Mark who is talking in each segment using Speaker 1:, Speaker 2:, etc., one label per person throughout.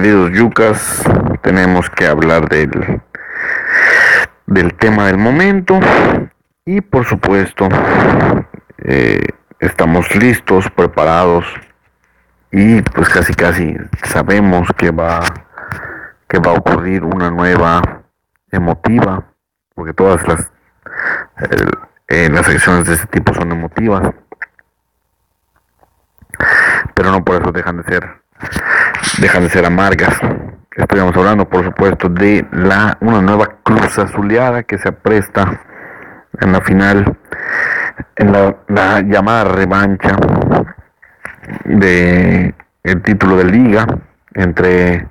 Speaker 1: Queridos yucas, tenemos que hablar del, del tema del momento. Y por supuesto eh, estamos listos, preparados. Y pues casi casi sabemos que va que va a ocurrir una nueva emotiva porque todas las eh, las secciones de este tipo son emotivas. Pero no por eso dejan de ser dejan de ser amargas. Estamos hablando, por supuesto, de la una nueva cruz azuleada que se apresta en la final, en la, llamada revancha de el título de liga entre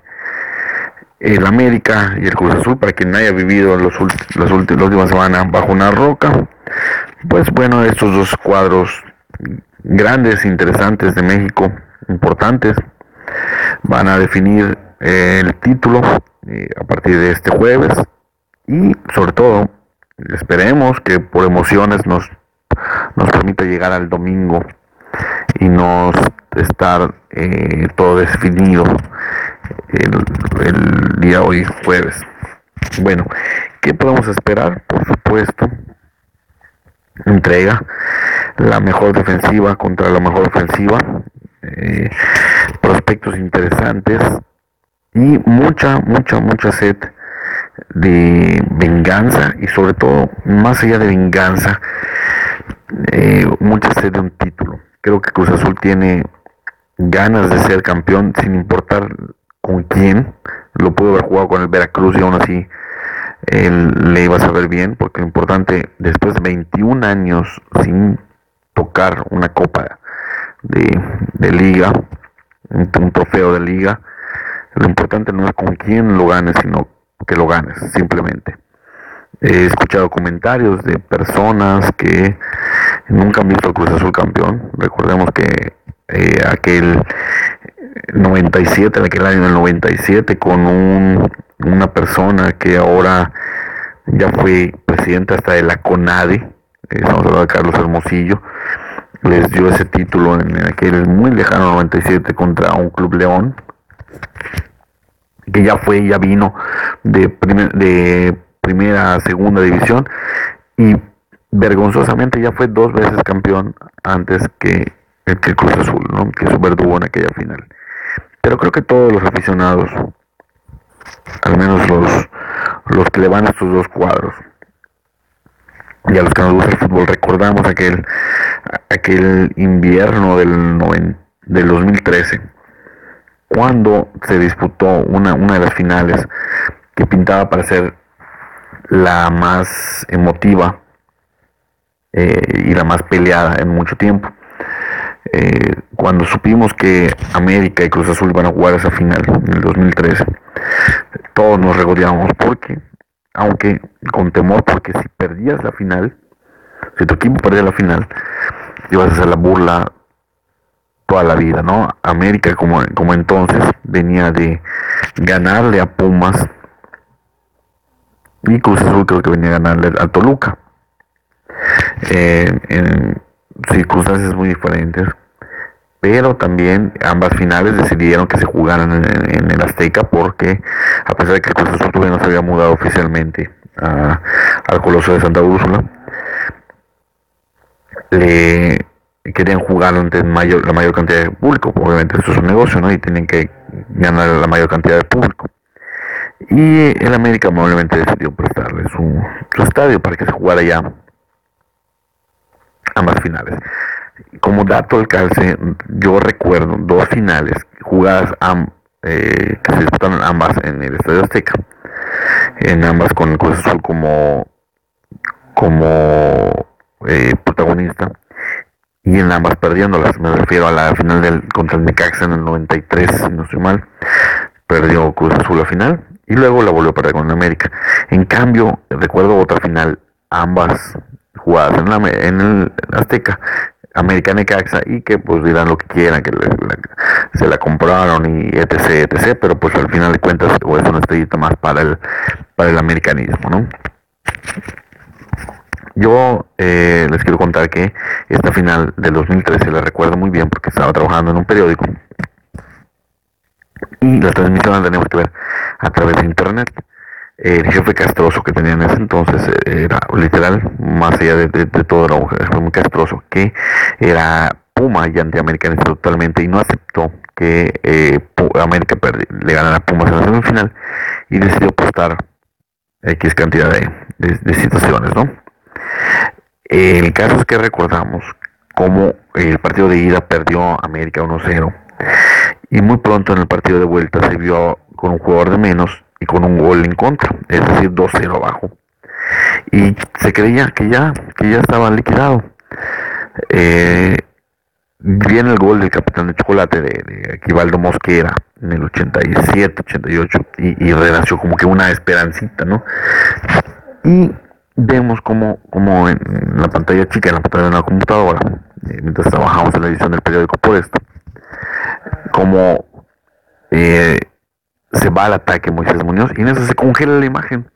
Speaker 1: el América y el Cruz Azul, para quien haya vivido los, las últimas semanas bajo una roca, pues bueno, estos dos cuadros grandes, interesantes de México, importantes, van a definir eh, el título eh, a partir de este jueves y sobre todo esperemos que por emociones nos, nos permita llegar al domingo y no estar eh, todo definido el, el día hoy jueves. Bueno, ¿qué podemos esperar? Por supuesto, entrega la mejor defensiva contra la mejor ofensiva eh, prospectos interesantes y mucha, mucha, mucha sed de venganza y sobre todo, más allá de venganza, eh, mucha sed de un título. Creo que Cruz Azul tiene ganas de ser campeón sin importar con quién. Lo pudo haber jugado con el Veracruz y aún así él le iba a saber bien, porque lo importante, después de 21 años sin tocar una copa de, liga, un, trofeo de liga. Lo importante no es con quién lo ganes, sino que lo ganes, simplemente. He escuchado comentarios de personas que nunca han visto al Cruz Azul campeón. Recordemos que eh, aquel 97, aquel año del 97, con un, una persona que ahora ya fue presidente hasta de la CONADE, eh, estamos hablando de Carlos Hermosillo, les dio ese título en aquel muy lejano 97 contra un Club León, que ya fue, ya vino de, de primera segunda división y vergonzosamente ya fue dos veces campeón antes que el, que Cruz Azul, ¿no? que su verdugo en aquella final. Pero creo que todos los aficionados, al menos los, los que le van a estos dos cuadros, y a los que nos gusta el fútbol recordamos aquel aquel invierno del, del 2013 cuando se disputó una, una de las finales que pintaba para ser la más emotiva eh, y la más peleada en mucho tiempo. Eh, cuando supimos que América y Cruz Azul iban a jugar esa final en el 2013, todos nos regodeábamos porque aunque con temor, porque si perdías la final, si tu equipo perdía la final, ibas a hacer la burla toda la vida, ¿no? América como, como entonces venía de ganarle a Pumas y Cruz Azul creo que venía a ganarle a Toluca. Eh, en circunstancias muy diferentes, pero también ambas finales decidieron que se jugaran en, el Azteca porque a pesar de que Cruz Azul todavía no se había mudado oficialmente al Coloso de Santa Úrsula, le querían jugar ante la mayor cantidad de público, obviamente esto es un negocio, ¿no? Y tienen que ganar la mayor cantidad de público. Y el América amablemente decidió prestarle su, su estadio para que se jugara ya ambas finales. Como dato del calce, yo recuerdo dos finales jugadas eh, que se disputaron ambas en el Estadio Azteca, en ambas con el Cruz Azul como, como eh, protagonista y en ambas perdiéndolas. Me refiero a la final del contra el Necaxa en el 93, si no estoy mal. Perdió Cruz Azul la final y luego la volvió a perder con América. En cambio, recuerdo otra final, ambas jugadas en, la, en el Azteca, América Necaxa, y que pues dirán lo que quieran, que se la compraron y etc, etc, pero pues al final de cuentas es una estrellita más para el, para el americanismo, ¿no? Yo eh, les quiero contar que esta final del 2013 la recuerdo muy bien porque estaba trabajando en un periódico y la transmisión la tenemos que ver a través de internet. El jefe castroso que tenía en ese entonces eh, era literal, más allá de, todo, era muy castroso, que era Puma y antiamericanista totalmente y no aceptó que eh, América le ganara a Pumas en la semifinal y decidió apostar X cantidad de, de situaciones, ¿no? El caso es que recordamos cómo el partido de ida perdió América 1-0 y muy pronto en el partido de vuelta se vio con un jugador de menos y con un gol en contra, es decir, 2-0 abajo. Y se creía que ya, que ya estaba liquidado. Eh, viene el gol del capitán de chocolate de, de Aquivaldo Mosquera en el 87, 88 y, y renació como que una esperancita, ¿no? Y vemos como, como en la pantalla chica, en la pantalla de la computadora, eh, mientras trabajamos en la edición del periódico por esto, como eh, se va al ataque Moisés Muñoz y en eso se congela la imagen.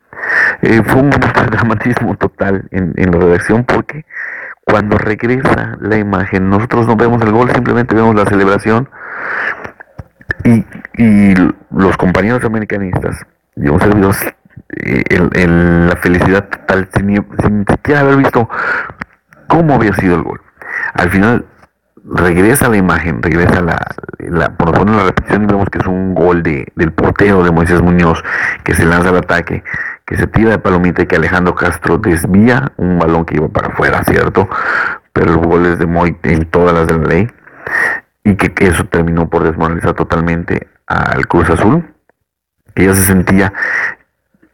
Speaker 1: Eh, fue un dramatismo total en, en la redacción porque cuando regresa la imagen, nosotros no vemos el gol, simplemente vemos la celebración y, y los compañeros americanistas y un servidor en, la felicidad total sin, sin siquiera haber visto cómo había sido el gol. Al final regresa la imagen, regresa la, la por la repetición y vemos que es un gol de, del portero de Moisés Muñoz que se lanza al ataque, que se tira de palomita y que Alejandro Castro desvía un balón que iba para afuera, ¿cierto? Pero el gol es de Moy en todas las de la ley y que, que eso terminó por desmoralizar totalmente al Cruz Azul que ya se sentía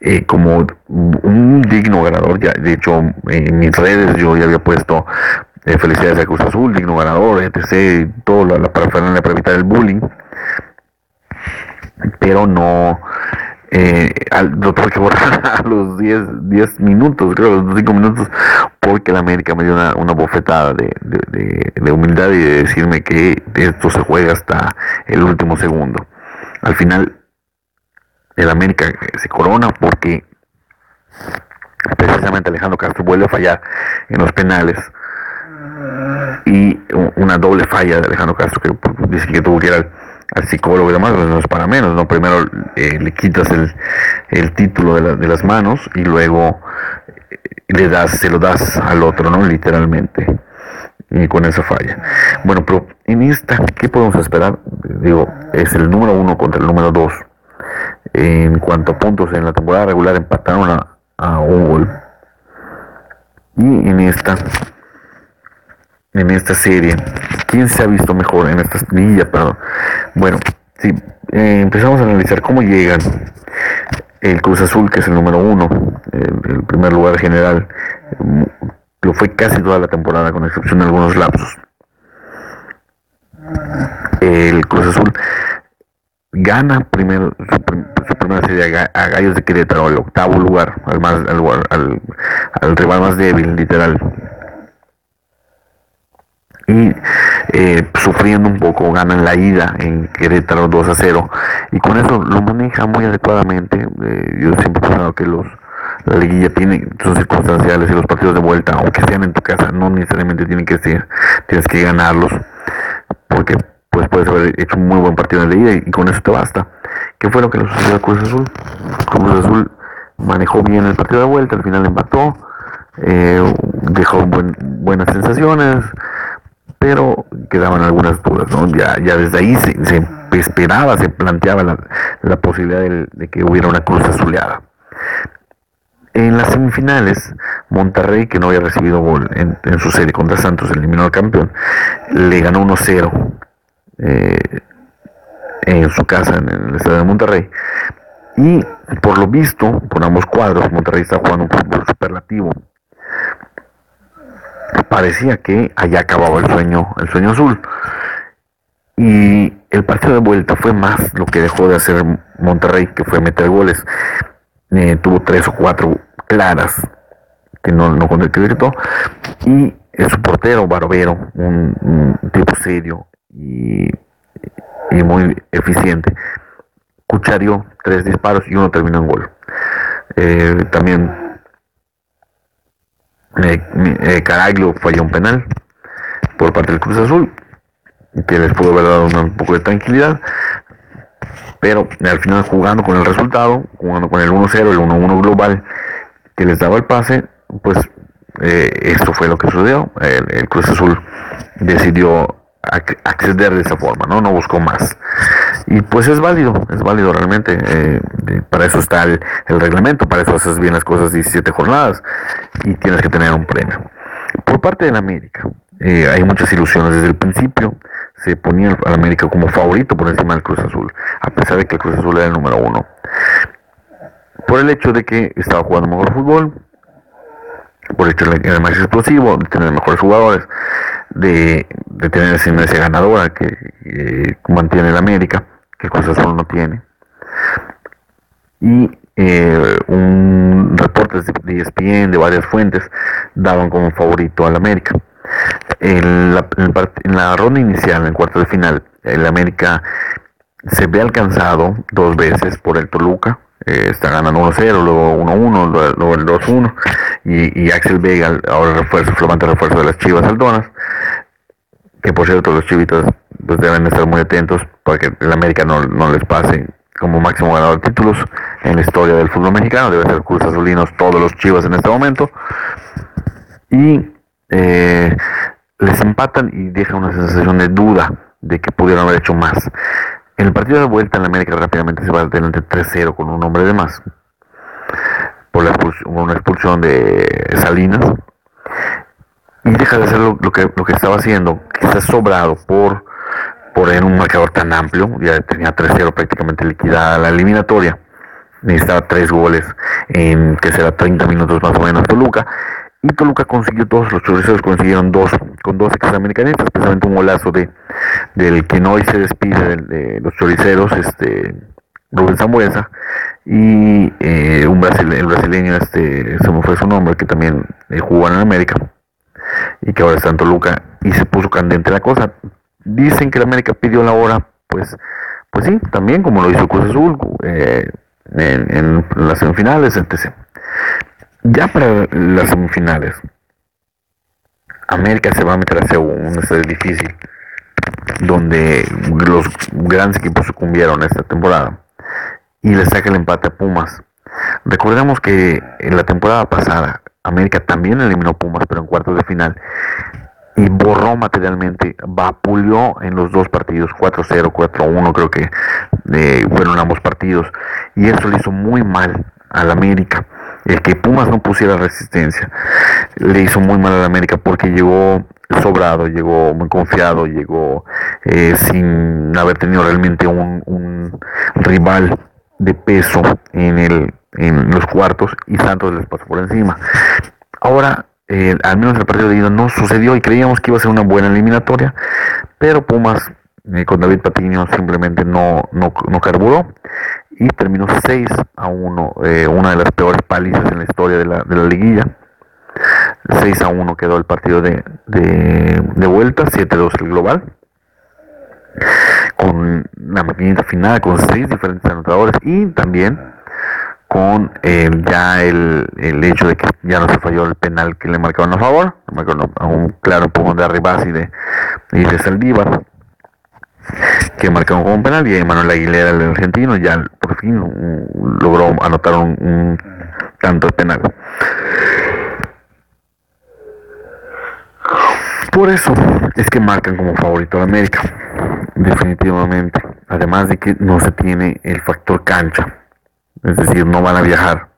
Speaker 1: eh, como un digno ganador. Ya, de hecho, en mis redes yo ya había puesto eh, felicidades a Cruz Azul, digno ganador, etc. Todo la, la para evitar el bullying. Pero no. Eh, al, lo tuve que borrar a los 10, 10 minutos, creo, los 5 minutos, porque la América me dio una, bofetada de, de, humildad y de decirme que esto se juega hasta el último segundo. Al final el América se corona porque precisamente Alejandro Castro vuelve a fallar en los penales y una doble falla de Alejandro Castro que dice que tuvo que ir al, psicólogo y demás, no es para menos, ¿no? Primero eh, le quitas el, título de, las manos y luego eh, le das, se lo das al otro, ¿no? Literalmente. Y con esa falla. Bueno, pero en esta, ¿qué podemos esperar? Digo, es el número uno contra el número dos en cuanto a puntos en la temporada regular empataron a, un gol. Y en esta en esta serie, ¿quién se ha visto mejor en esta liguilla? Perdón. Bueno, si eh, empezamos a analizar cómo llegan el Cruz Azul, que es el número uno, el, primer lugar general, lo fue casi toda la temporada, con excepción de algunos lapsos. El Cruz Azul gana primero su, primera serie a, Gallos de Querétaro, al octavo lugar, al, más, al, rival más débil, literal. Y eh, sufriendo un poco ganan la ida en Querétaro 2 a 0 y con eso lo maneja muy adecuadamente. Eh, yo siempre he pensado que los la liguilla tiene sus circunstanciales y los partidos de vuelta aunque sean en tu casa no necesariamente tienen que ser tienes que ganarlos porque pues puedes haber hecho un muy buen partido en la ida y con eso te basta. ¿qué fue lo que le sucedió a Cruz Azul? Cruz Azul manejó bien el partido de vuelta al final empató eh, dejó buenas sensaciones pero quedaban algunas dudas, ¿no? Ya, ya desde ahí se, esperaba, se planteaba la, posibilidad de, que hubiera una cruz azuleada. En las semifinales, Monterrey, que no había recibido gol en, su serie contra Santos, eliminó al campeón, le ganó 1-0 eh, en su casa, en el estadio de Monterrey. Y por lo visto, por ambos cuadros, Monterrey está jugando un fútbol superlativo parecía que allá acababa el sueño, el sueño azul. Y el partido de vuelta fue más lo que dejó de hacer Monterrey, que fue meter goles. Eh, tuvo tres o cuatro claras que no, no concretó. Y su portero, Barbero, un, tipo serio y, y, muy eficiente, cucharió tres disparos y uno terminó en gol. Eh, también eh, Caraglio falló un penal por parte del Cruz Azul, que les pudo haber dado un poco de tranquilidad, pero al final jugando con el resultado, jugando con el 1-0, el 1-1 global que les daba el pase, pues eh, esto fue lo que sucedió. El, Cruz Azul decidió acceder de esa forma, ¿no? No buscó más. Y pues es válido, es válido realmente. Eh, para eso está el, reglamento, para eso haces bien las cosas 17 jornadas y tienes que tener un premio. Por parte de la América, eh, hay muchas ilusiones. Desde el principio se ponía al América como favorito por encima del Cruz Azul, a pesar de que el Cruz Azul era el número uno. Por el hecho de que estaba jugando mejor fútbol, por el hecho de que era más explosivo, de tener mejores jugadores, de, tener esa ganadora que mantiene el América, que el Cruz Azul no tiene. Y eh, un reportes de ESPN de varias fuentes daban como favorito al América. En la, en la ronda inicial, en el cuarto de final, el América se ve alcanzado dos veces por el Toluca, eh, está ganando 1-0, luego 1-1, luego el 2-1, y, y, Axel Vega, ahora refuerzo, flamante refuerzo de las Chivas Aldonas, que por cierto los chivitos pues deben estar muy atentos para que el América no, no les pase como máximo ganador de títulos en la historia del fútbol mexicano. Debe ser Cruz Azulinos todos los Chivas en este momento. Y eh, les empatan y deja una sensación de duda de que pudieron haber hecho más. En el partido de vuelta en América rápidamente se va adelante 3-0 con un hombre de más. Por la una expulsión de Salinas. Y deja de hacer lo, que, lo que estaba haciendo, quizás sobrado por por en un marcador tan amplio, ya tenía 3-0 prácticamente liquidada la eliminatoria. Necesitaba tres goles en que será 30 minutos más o menos Toluca. Y Toluca consiguió dos, los choriceros consiguieron dos, con dos examericanistas, especialmente un golazo de del que hoy se despide de, los choriceros, este Rubén Zambuesa, y eh, un el brasileño, este, se me fue su nombre, que también eh, jugó en América, y que ahora está en Toluca, y se puso candente la cosa, dicen que la América pidió la hora, pues, pues sí, también como lo hizo Cruz Azul eh, en, las semifinales, etc. Ya para las semifinales, América se va a meter hacia un estadio difícil, donde los grandes equipos sucumbieron esta temporada, y le saca el empate a Pumas. Recordemos que en la temporada pasada América también eliminó Pumas, pero en cuartos de final y borró materialmente, vapuleó en los dos partidos, 4-0, 4-1 creo que eh, fueron ambos partidos, y eso le hizo muy mal al América. El que Pumas no pusiera resistencia le hizo muy mal al América porque llegó sobrado, llegó muy confiado, llegó eh, sin haber tenido realmente un, un rival de peso en, el, en los cuartos y Santos les pasó por encima. Ahora eh, al menos el partido de ida no sucedió y creíamos que iba a ser una buena eliminatoria, pero Pumas eh, con David Patiño simplemente no, no, carburó y terminó 6 a 1, eh, una de las peores palizas en la historia de la, de la liguilla. 6 a 1 quedó el partido de, de, vuelta, 7-2 el global. Con la maquinita final, con 6 diferentes anotadores y también con eh, ya el, el, hecho de que ya no se falló el penal que le marcaban a favor, a un claro empujón de Arribas y de, y de Saldívar, que marcaron como un penal, y Manuel Aguilera, el argentino, ya por fin logró anotar un, un tanto penal. Por eso es que marcan como favorito a América, definitivamente. Además de que no se tiene el factor cancha es decir, no van a viajar,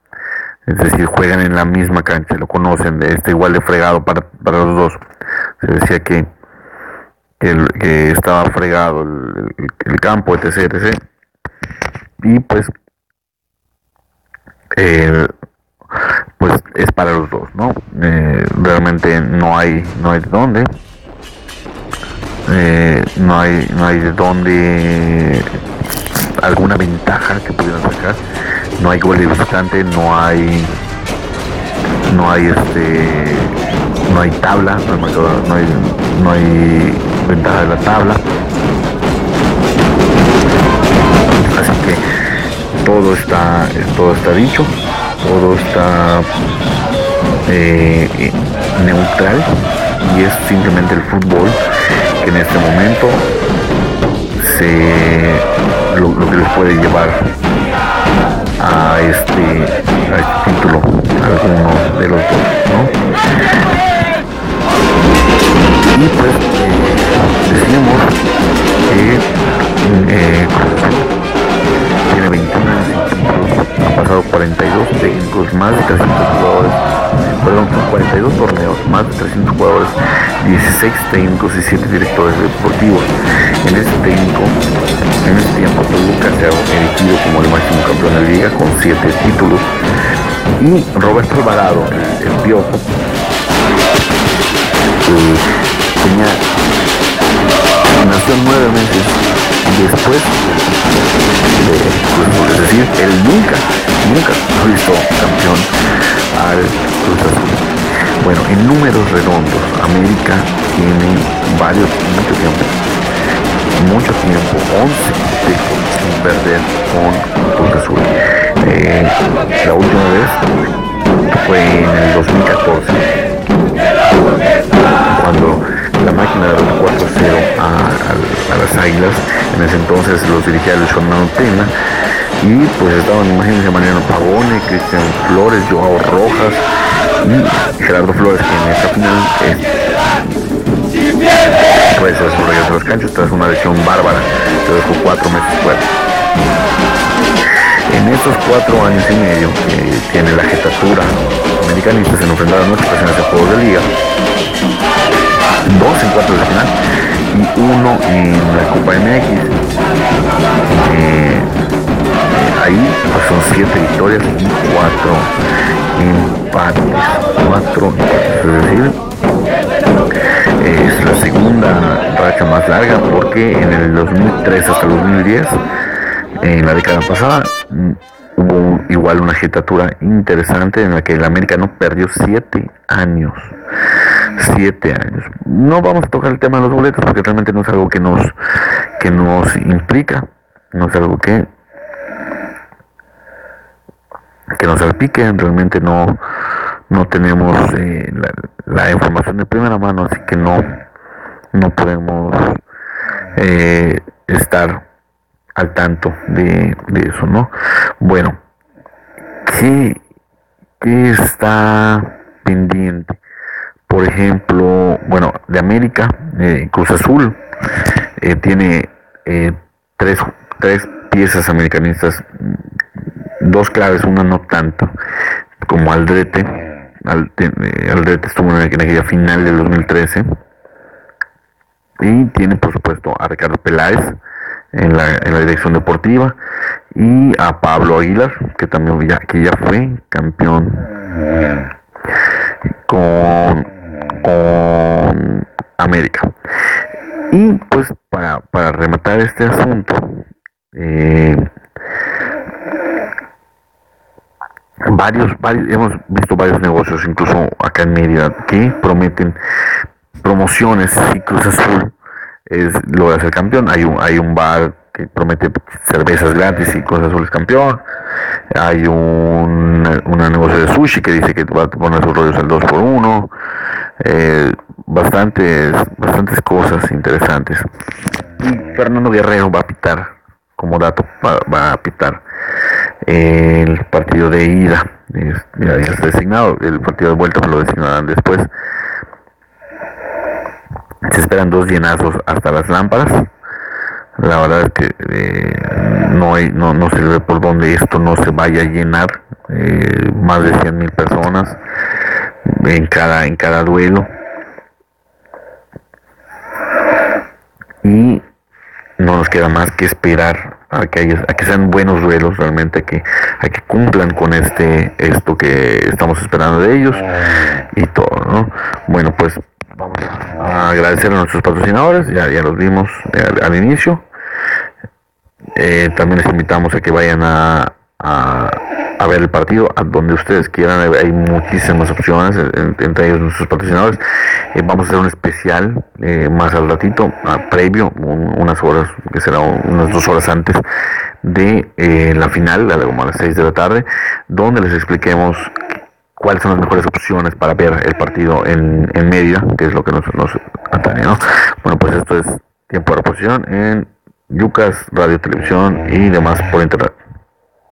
Speaker 1: es decir, juegan en la misma cancha, lo conocen, está igual de fregado para, los dos. Se decía que, que, estaba fregado el, campo, etc, etc. Y pues, pues es para los dos, ¿no? Eh, realmente no hay, no hay de dónde. Eh, no hay no hay de dónde alguna ventaja que pudieran sacar no hay gol de visitante, no hay no hay este no hay tabla, no hay, no hay ventaja de la tabla. Así que todo está todo está dicho, todo está eh, neutral y es simplemente el fútbol que en este momento se lo que les puede llevar a este, a este título, alguno de los dos, ¿no? Y pues eh, decimos que eh, tiene 21 pasado 42 técnicos, más de 300 jugadores, perdón, 42 torneos, más de 300 jugadores, 16 técnicos y 7 directores deportivos. En este técnico, en este tiempo, Toluca se ha elegido como el máximo campeón de la liga con 7 títulos. Y Roberto Alvarado, el, piojo, tenía, nació nueve meses después de, es decir, él nunca, nunca visto campeón al Cruz Azul. Bueno, en números redondos, América tiene varios, mucho tiempo, mucho tiempo, 11 títulos sin perder con Cruz Azul. Eh, la última vez fue en el 2014, cuando la máquina de 4-0 a, las Águilas. En ese entonces los dirigía Luis Fernando Tena. Y pues estaban, imagínense, Mariano Pagone, Cristian Flores, Joao Rojas y Gerardo Flores, que en esta final pues su regreso a los canchos tras una lesión bárbara que dejó cuatro meses fuera. En estos cuatro años y medio que tiene la jetatura americanista se enfrentaron en ocho ocasiones de juegos de liga cuartos de final y uno en la Copa MX. Eh, ahí pues son siete victorias y cuatro empates. Cuatro Es decir, es la segunda racha más larga porque en el 2003 hasta el 2010, en la década pasada, hubo igual una agitatura interesante en la que el América no perdió siete años siete años. No vamos a tocar el tema de los boletos porque realmente no es algo que nos, que nos implica, no es algo que, que nos salpique, realmente no, no tenemos eh, la, información de primera mano, así que no, no podemos eh, estar al tanto de, de, eso, ¿no? Bueno, ¿qué, qué está pendiente? Por ejemplo, bueno, de América, eh, Cruz Azul eh, tiene eh, tres, tres piezas americanistas, dos claves, una no tanto, como Aldrete. Aldrete estuvo en aquella final del 2013. Y tiene, por supuesto, a Ricardo Peláez en la, en la dirección deportiva y a Pablo Aguilar, que también que ya fue campeón con con América. Y pues para, para rematar este asunto, eh, varios, varios, hemos visto varios negocios, incluso acá en Mérida, que prometen promociones y Cruz Azul es, logra ser campeón. Hay un, hay un bar que promete cervezas gratis y Cruz Azul es campeón. Hay un una negocio de sushi que dice que va a poner sus rollos al 2 por 1 eh, bastantes, bastantes cosas interesantes. Y Fernando Guerrero va a pitar, como dato, va, a pitar el partido de ida. ya, está designado, el partido de vuelta lo designarán después. Se esperan dos llenazos hasta las lámparas. La verdad es que eh, no, hay, no, no se ve por dónde esto no se vaya a llenar. Eh, más de 100 mil personas en cada, en cada duelo. Y no nos queda más que esperar a que, haya, a que sean buenos duelos realmente, a que, a que cumplan con este esto que estamos esperando de ellos y todo, ¿no? Bueno, pues vamos a agradecer a nuestros patrocinadores, ya, ya los vimos al, inicio. Eh, también les invitamos a que vayan a, a, ver el partido a donde ustedes quieran. Hay muchísimas opciones, entre ellos nuestros patrocinadores. Eh, vamos a hacer un especial eh, más al ratito, previo, unas horas, que será unas dos horas antes de eh, la final, como a las 6 de la tarde, donde les expliquemos cuáles son las mejores opciones para ver el partido en, en media, que es lo que nos, nos atañe, ¿no? Bueno, pues esto es tiempo de reposición en Yucas, radio, televisión y demás por internet.